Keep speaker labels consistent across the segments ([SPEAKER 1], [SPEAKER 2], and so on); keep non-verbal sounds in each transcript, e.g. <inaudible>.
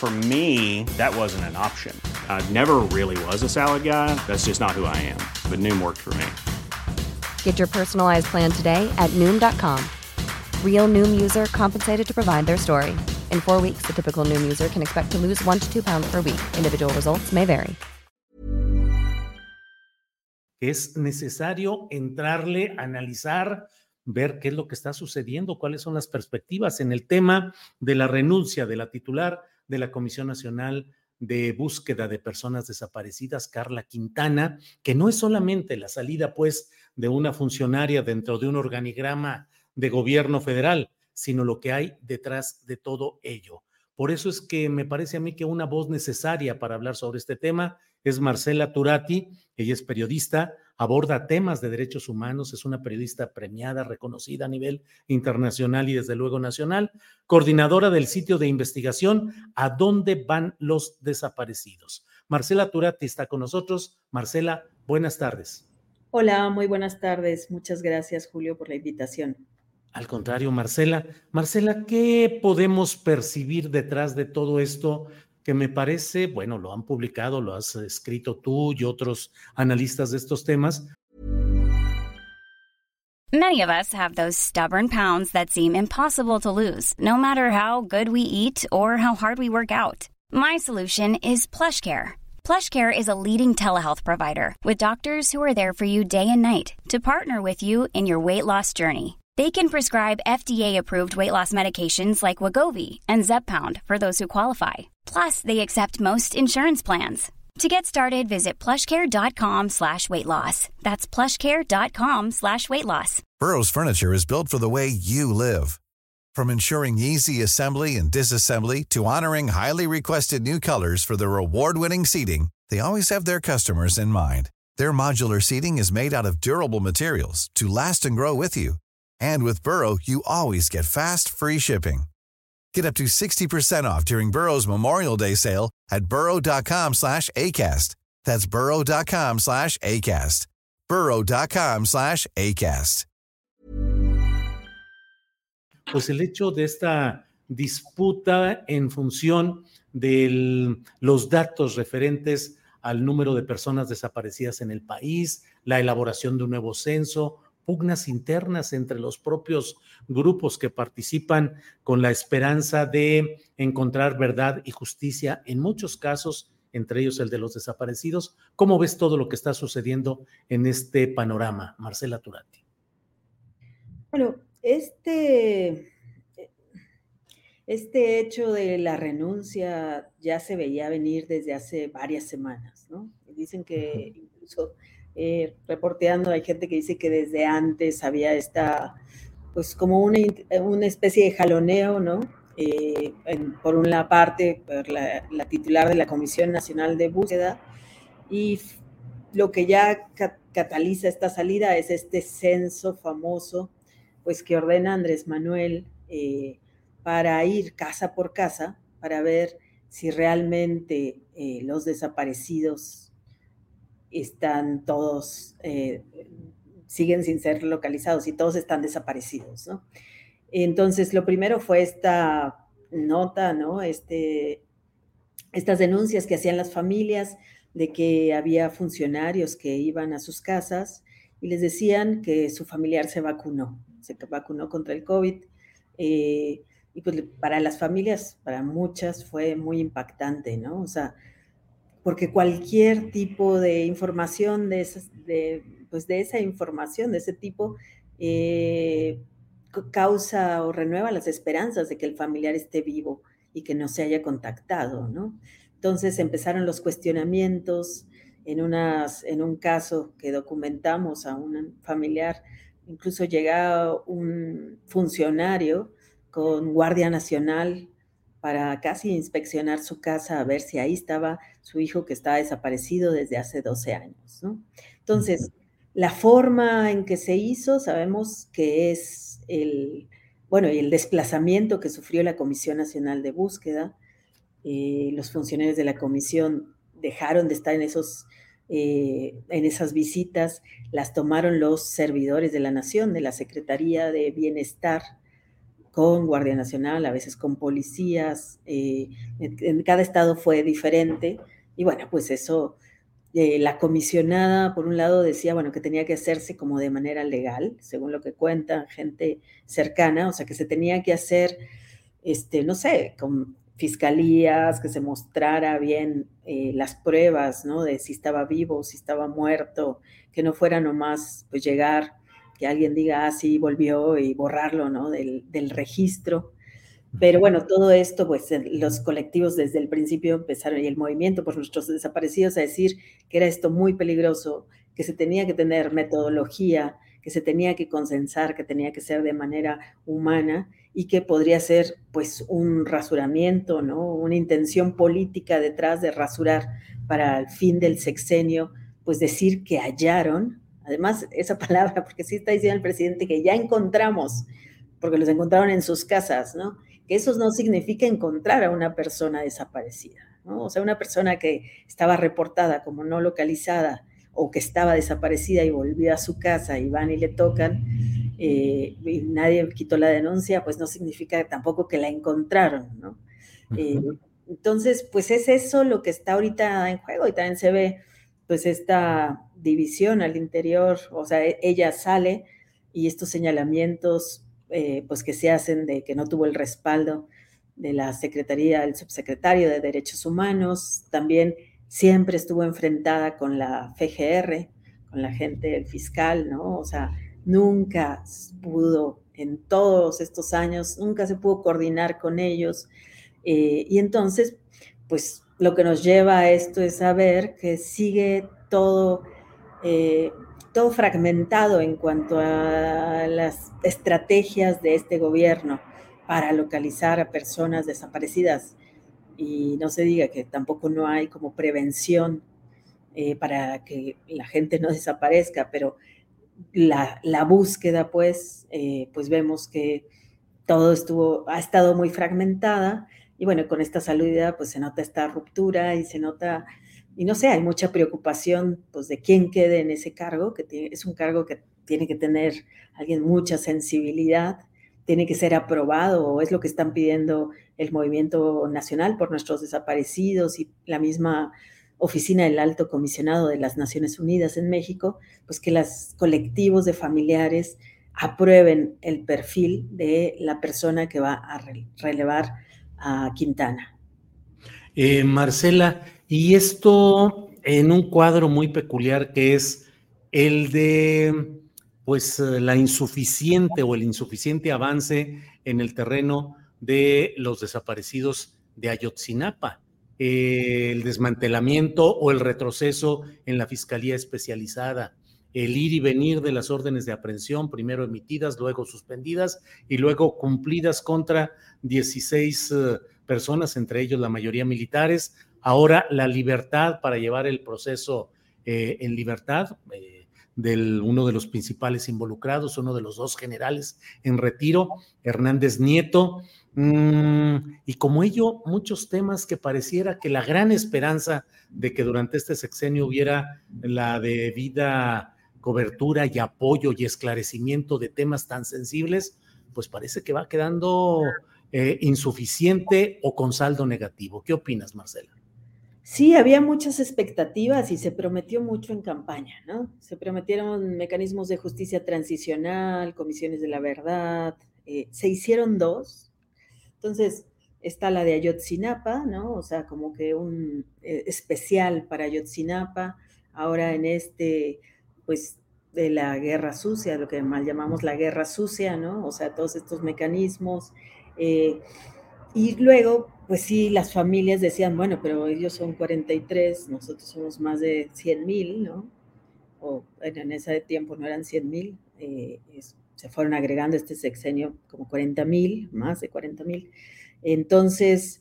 [SPEAKER 1] For me, that wasn't an option. I never really was a salad guy. That's just not who I am. But Noom worked for me.
[SPEAKER 2] Get your personalized plan today at Noom.com. Real Noom user compensated to provide their story. In four weeks, the typical Noom user can expect to lose one to two pounds per week. Individual results may vary.
[SPEAKER 3] Es necesario entrarle, analizar, ver qué es lo que está sucediendo, cuáles son las perspectivas en el tema de la renuncia de la titular de la Comisión Nacional de Búsqueda de Personas Desaparecidas, Carla Quintana, que no es solamente la salida, pues, de una funcionaria dentro de un organigrama de gobierno federal, sino lo que hay detrás de todo ello. Por eso es que me parece a mí que una voz necesaria para hablar sobre este tema es Marcela Turati, ella es periodista, aborda temas de derechos humanos, es una periodista premiada, reconocida a nivel internacional y desde luego nacional, coordinadora del sitio de investigación ¿A dónde van los desaparecidos? Marcela Turati está con nosotros. Marcela, buenas tardes.
[SPEAKER 4] Hola, muy buenas tardes. Muchas gracias, Julio, por la invitación.
[SPEAKER 3] Al contrario, Marcela. Marcela, ¿qué podemos percibir detrás de todo esto que me parece, bueno, lo han publicado, lo has escrito tú y otros analistas de estos temas?
[SPEAKER 5] Many of us have those stubborn pounds that seem impossible to lose, no matter how good we eat or how hard we work out. My solution is PlushCare. PlushCare is a leading telehealth provider with doctors who are there for you day and night to partner with you in your weight loss journey. They can prescribe FDA-approved weight loss medications like Wagovi and Zepbound for those who qualify. Plus, they accept most insurance plans. To get started, visit plushcare.com slash weight loss. That's plushcare.com slash weight loss.
[SPEAKER 6] Burrow's furniture is built for the way you live. From ensuring easy assembly and disassembly to honoring highly requested new colors for their award-winning seating, they always have their customers in mind. Their modular seating is made out of durable materials to last and grow with you. And with Burrow, you always get fast, free shipping. Get up to 60% off during Burrow's Memorial Day sale at burrow.com slash ACAST. That's burrow.com slash ACAST. burrow.com slash ACAST.
[SPEAKER 3] Pues el hecho de esta disputa en función de los datos referentes al número de personas desaparecidas en el país, la elaboración de un nuevo censo, pugnas internas entre los propios grupos que participan con la esperanza de encontrar verdad y justicia en muchos casos, entre ellos el de los desaparecidos. ¿Cómo ves todo lo que está sucediendo en este panorama, Marcela Turati?
[SPEAKER 4] Bueno, este, este hecho de la renuncia ya se veía venir desde hace varias semanas, ¿no? Dicen que incluso eh, reporteando, hay gente que dice que desde antes había esta, pues como una, una especie de jaloneo, ¿no? Eh, por una parte, la, titular de la Comisión Nacional de Búsqueda, y lo que ya cataliza esta salida es este censo famoso, pues que ordena Andrés Manuel eh, para ir casa por casa para ver si realmente los desaparecidos están todos, eh, siguen sin ser localizados y todos están desaparecidos, ¿no? Entonces, lo primero fue esta nota, ¿no? Este, estas denuncias que hacían las familias de que había funcionarios que iban a sus casas y les decían que su familiar se vacunó, se vacunó contra el COVID. Eh, y pues para las familias, para muchas, fue muy impactante, ¿no? O sea, porque cualquier tipo de información de, pues esa información, de ese tipo, eh, causa o renueva las esperanzas de que el familiar esté vivo y que no se haya contactado, ¿no? Entonces empezaron los cuestionamientos en, un caso que documentamos a un familiar, incluso llega un funcionario con Guardia Nacional para casi inspeccionar su casa a ver si ahí estaba su hijo que estaba desaparecido desde hace 12 años. ¿no? Entonces, la forma en que se hizo, sabemos que es el, bueno, y el desplazamiento que sufrió la Comisión Nacional de Búsqueda. Eh, los funcionarios de la comisión dejaron de estar en, esos, eh, en esas visitas, las tomaron los servidores de la Nación, de la Secretaría de Bienestar con Guardia Nacional, a veces con policías, eh, en, cada estado fue diferente, y bueno, pues eso, eh, la comisionada, por un lado, decía, bueno, que tenía que hacerse como de manera legal, según lo que cuenta gente cercana, o sea, que se tenía que hacer, este, no sé, con fiscalías, que se mostrara bien eh, las pruebas, ¿no? De si estaba vivo, si estaba muerto, que no fuera nomás, pues llegar que alguien diga, ah, sí, volvió y borrarlo, ¿no? Del, registro. Pero bueno, todo esto, pues los colectivos desde el principio empezaron y el movimiento por nuestros desaparecidos a decir que era esto muy peligroso, que se tenía que tener metodología, que se tenía que consensar, que tenía que ser de manera humana y que podría ser pues un rasuramiento, ¿no? Una intención política detrás de rasurar para el fin del sexenio, pues decir que hallaron Además, esa <laughs> palabra, porque sí está diciendo el presidente que ya encontramos, porque los encontraron en sus casas, ¿no? Que eso no significa encontrar a una persona desaparecida, ¿no? O sea, una persona que estaba reportada como no localizada o que estaba desaparecida y volvió a su casa y van y le tocan eh, y nadie quitó la denuncia, pues no significa tampoco que la encontraron, ¿no? Eh, entonces, pues es eso lo que está ahorita en juego y también se ve pues esta división al interior, o sea, e, ella sale y estos señalamientos eh, pues que se hacen de que no tuvo el respaldo de la Secretaría, el subsecretario de Derechos Humanos, también siempre estuvo enfrentada con la FGR, con la gente del fiscal, ¿no? O sea, nunca pudo, en todos estos años, nunca se pudo coordinar con ellos. Eh, y entonces, pues lo que nos lleva a esto es saber que sigue todo, eh, todo fragmentado en cuanto a las estrategias de este gobierno para localizar a personas desaparecidas. Y no se diga que tampoco no hay como prevención eh, para que la gente no desaparezca, pero la, búsqueda, pues, eh, pues vemos que todo estuvo, ha estado muy fragmentada y bueno, con esta salida pues se nota esta ruptura y se nota, y no sé, hay mucha preocupación pues de quién quede en ese cargo, que es un cargo que tiene que tener alguien mucha sensibilidad, tiene que ser aprobado, o es lo que están pidiendo el movimiento nacional por nuestros desaparecidos y la misma oficina del alto comisionado de las Naciones Unidas en México, pues que los colectivos de familiares aprueben el perfil de la persona que va a relevar a Quintana.
[SPEAKER 3] Eh, Marcela, y esto en un cuadro muy peculiar que es el de pues la insuficiente o el insuficiente avance en el terreno de los desaparecidos de Ayotzinapa, el desmantelamiento o el retroceso en la Fiscalía Especializada, el ir y venir de las órdenes de aprehensión, primero emitidas, luego suspendidas y luego cumplidas contra 16 eh, personas, entre ellos la mayoría militares. Ahora la libertad para llevar el proceso eh, en libertad. Eh, uno de los principales involucrados, uno de los dos generales en retiro, Hernández Nieto, mm, y como ello, muchos temas que pareciera que la gran esperanza de que durante este sexenio hubiera la debida cobertura y apoyo y esclarecimiento de temas tan sensibles, pues parece que va quedando eh, insuficiente o con saldo negativo. ¿Qué opinas, Marcela?
[SPEAKER 4] Sí, había muchas expectativas y se prometió mucho en campaña, ¿no? Se prometieron mecanismos de justicia transicional, comisiones de la verdad, eh, se hicieron dos. Entonces, está la de Ayotzinapa, ¿no? O sea, como que un eh, especial para Ayotzinapa, ahora en este, pues, de la guerra sucia, lo que mal llamamos la guerra sucia, ¿no? O sea, todos estos mecanismos. Eh, y luego, pues sí, las familias decían, bueno, pero ellos son 43, nosotros somos más de 100 mil, ¿no? O en ese tiempo no eran 100 mil, eh, se fueron agregando este sexenio como 40 mil, más de 40 mil. Entonces,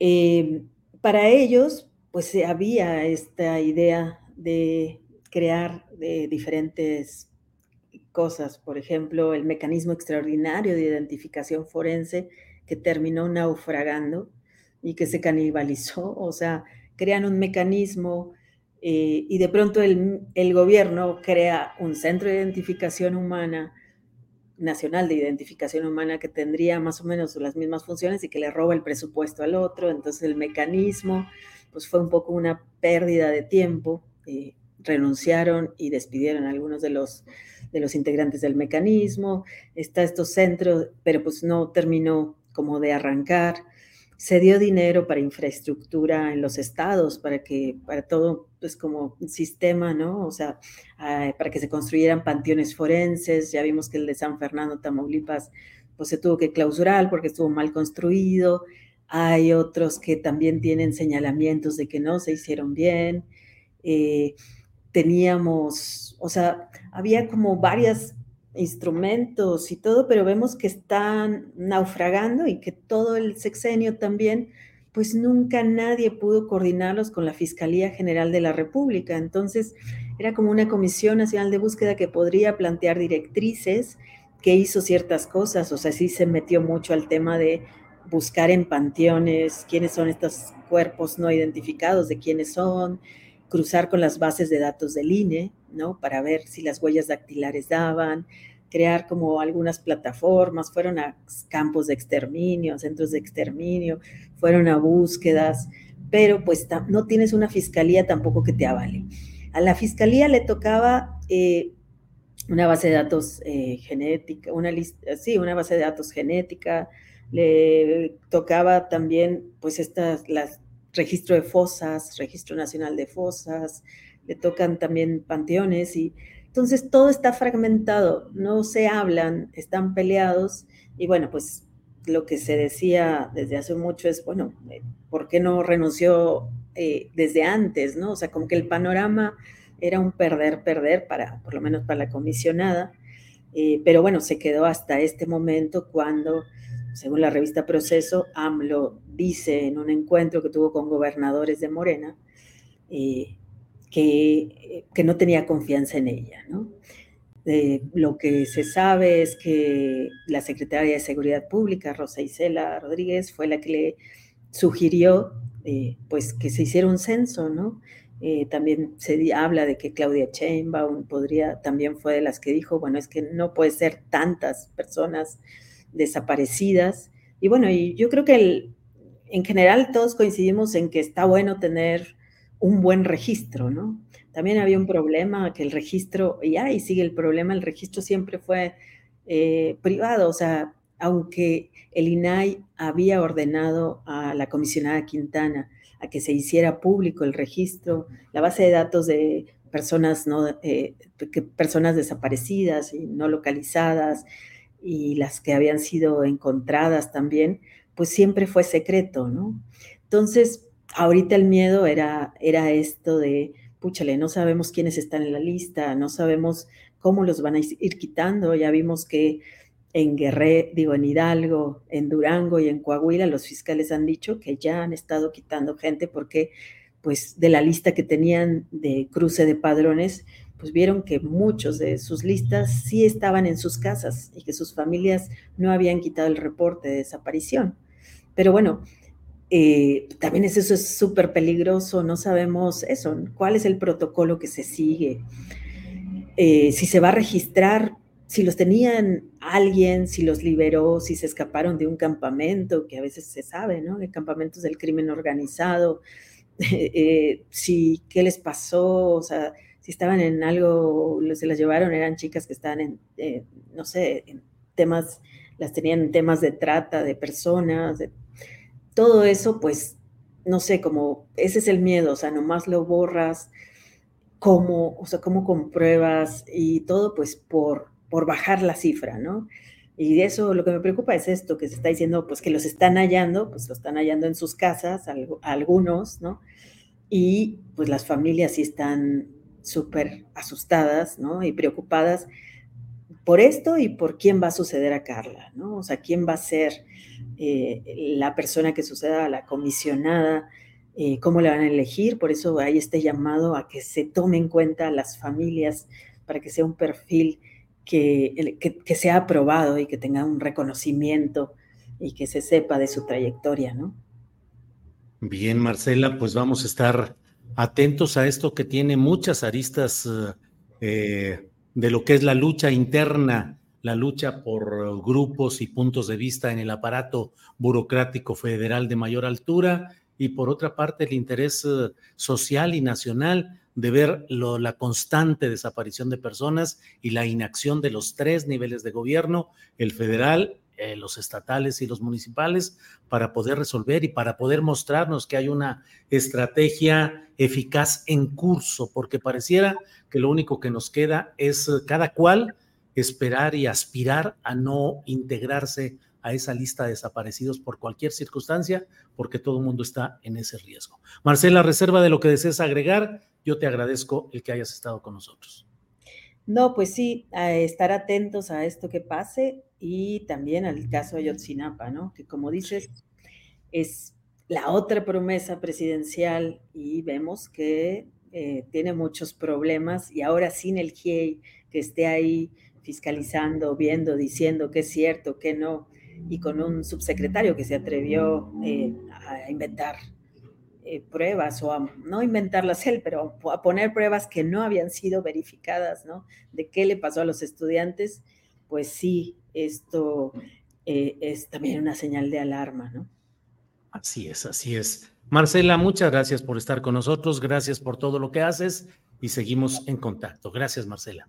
[SPEAKER 4] eh, para ellos, pues había esta idea de crear de diferentes cosas, por ejemplo, el mecanismo extraordinario de identificación forense que terminó naufragando y que se canibalizó, o sea, crean un mecanismo eh, y de pronto el, el, gobierno crea un centro de identificación humana, nacional de identificación humana, que tendría más o menos las mismas funciones y que le roba el presupuesto al otro, entonces el mecanismo pues fue un poco una pérdida de tiempo, eh, renunciaron y despidieron a algunos de los, de los integrantes del mecanismo, está estos centros, pero pues no terminó como de arrancar. Se dio dinero para infraestructura en los estados, para que, para todo, pues como sistema, ¿no? O sea, ah, para que se construyeran panteones forenses. Ya vimos que el de San Fernando, Tamaulipas, pues se tuvo que clausurar porque estuvo mal construido. Hay otros que también tienen señalamientos de que no se hicieron bien. Eh, teníamos, o sea, había como varias instrumentos y todo, pero vemos que están naufragando y que todo el sexenio también, pues nunca nadie pudo coordinarlos con la Fiscalía General de la República. Entonces, era como una comisión nacional de búsqueda que podría plantear directrices, que hizo ciertas cosas, o sea, sí se metió mucho al tema de buscar en panteones quiénes son estos cuerpos no identificados, de quiénes son, cruzar con las bases de datos del INE, ¿no? Para ver si las huellas dactilares daban, crear como algunas plataformas, fueron a campos de exterminio, centros de exterminio, fueron a búsquedas, pero pues no tienes una fiscalía tampoco que te avale. A la fiscalía le tocaba eh, una base de datos eh, genética, una lista, sí, una base de datos genética, le tocaba también pues estas, las registro de fosas, registro nacional de fosas, le tocan también panteones y entonces todo está fragmentado, no se hablan, están peleados y bueno, pues lo que se decía desde hace mucho es, bueno, eh, ¿por qué no renunció eh, desde antes, no? O sea, como que el panorama era un perder, perder para, por lo menos para la comisionada, eh, pero bueno, se quedó hasta este momento cuando según la revista Proceso, AMLO dice en un encuentro que tuvo con gobernadores de Morena eh, que, que, no tenía confianza en ella. ¿no? lo que se sabe es que la secretaria de Seguridad Pública, Rosa Isela Rodríguez, fue la que le sugirió eh, pues que se hiciera un censo, ¿no? Eh, también se habla de que Claudia Sheinbaum podría, también fue de las que dijo, bueno, es que no puede ser tantas personas desaparecidas. Y bueno, y yo creo que en general todos coincidimos en que está bueno tener un buen registro, ¿no? También había un problema que el registro, y ahí sigue el problema, el registro siempre fue eh, privado, o sea, aunque el INAI había ordenado a la comisionada Quintana a que se hiciera público el registro, la base de datos de personas, no, eh, personas desaparecidas y no localizadas, y las que habían sido encontradas también, pues siempre fue secreto, ¿no? Entonces, ahorita el miedo era, era esto de, púchale, no sabemos quiénes están en la lista, no sabemos cómo los van a ir quitando, ya vimos que en Guerrero, digo, en Hidalgo, en Durango y en Coahuila, los fiscales han dicho que ya han estado quitando gente porque, pues, de la lista que tenían de cruce de padrones, pues vieron que muchos de sus listas sí estaban en sus casas y que sus familias no habían quitado el reporte de desaparición. Pero bueno, eh, también eso es súper peligroso, no sabemos eso, cuál es el protocolo que se sigue, eh, si se va a registrar, si los tenían alguien, si los liberó, si se escaparon de un campamento, que a veces se sabe, ¿no? De campamentos del crimen organizado, <laughs> eh, si qué les pasó, o sea, si estaban en algo, se las llevaron, eran chicas que estaban en, eh, no sé, en temas, las tenían en temas de trata de personas. todo eso, pues, no sé, como ese es el miedo, o sea, nomás lo borras, cómo, o sea, cómo compruebas y todo, pues, por, por bajar la cifra, ¿no? Y de eso lo que me preocupa es esto, que se está diciendo, pues que los están hallando, pues lo están hallando en sus casas, algunos, ¿no? Y pues las familias sí están súper asustadas, ¿no? Y preocupadas por esto y por quién va a suceder a Carla, ¿no? O sea, quién va a ser eh, la persona que suceda a la comisionada, eh, cómo la van a elegir, por eso hay este llamado a que se tome en cuenta las familias para que sea un perfil que, que, sea aprobado y que tenga un reconocimiento y que se sepa de su trayectoria, ¿no?
[SPEAKER 3] Bien, Marcela, pues vamos a estar atentos a esto que tiene muchas aristas eh, de lo que es la lucha interna, la lucha por grupos y puntos de vista en el aparato burocrático federal de mayor altura y por otra parte el interés eh, social y nacional de ver la constante desaparición de personas y la inacción de los tres niveles de gobierno, el federal, eh, los estatales y los municipales, para poder resolver y para poder mostrarnos que hay una estrategia eficaz en curso, porque pareciera que lo único que nos queda es eh, cada cual esperar y aspirar a no integrarse a esa lista de desaparecidos por cualquier circunstancia, porque todo el mundo está en ese riesgo. Marcela, reserva de lo que desees agregar, yo te agradezco el que hayas estado con nosotros.
[SPEAKER 4] No, pues sí, a estar atentos a esto que pase y también al caso de Yotzinapa, ¿no? Que como dices, es la otra promesa presidencial y vemos que eh, tiene muchos problemas y ahora sin el GIEI que esté ahí fiscalizando, viendo, diciendo qué es cierto, qué no, y con un subsecretario que se atrevió eh, a inventar eh, pruebas o a no inventarlas él, pero a poner pruebas que no habían sido verificadas, ¿no? De qué le pasó a los estudiantes, pues sí, esto eh, es también una señal de alarma, ¿no?
[SPEAKER 3] Así es, así es. Marcela, muchas gracias por estar con nosotros, gracias por todo lo que haces y seguimos en contacto. Gracias, Marcela.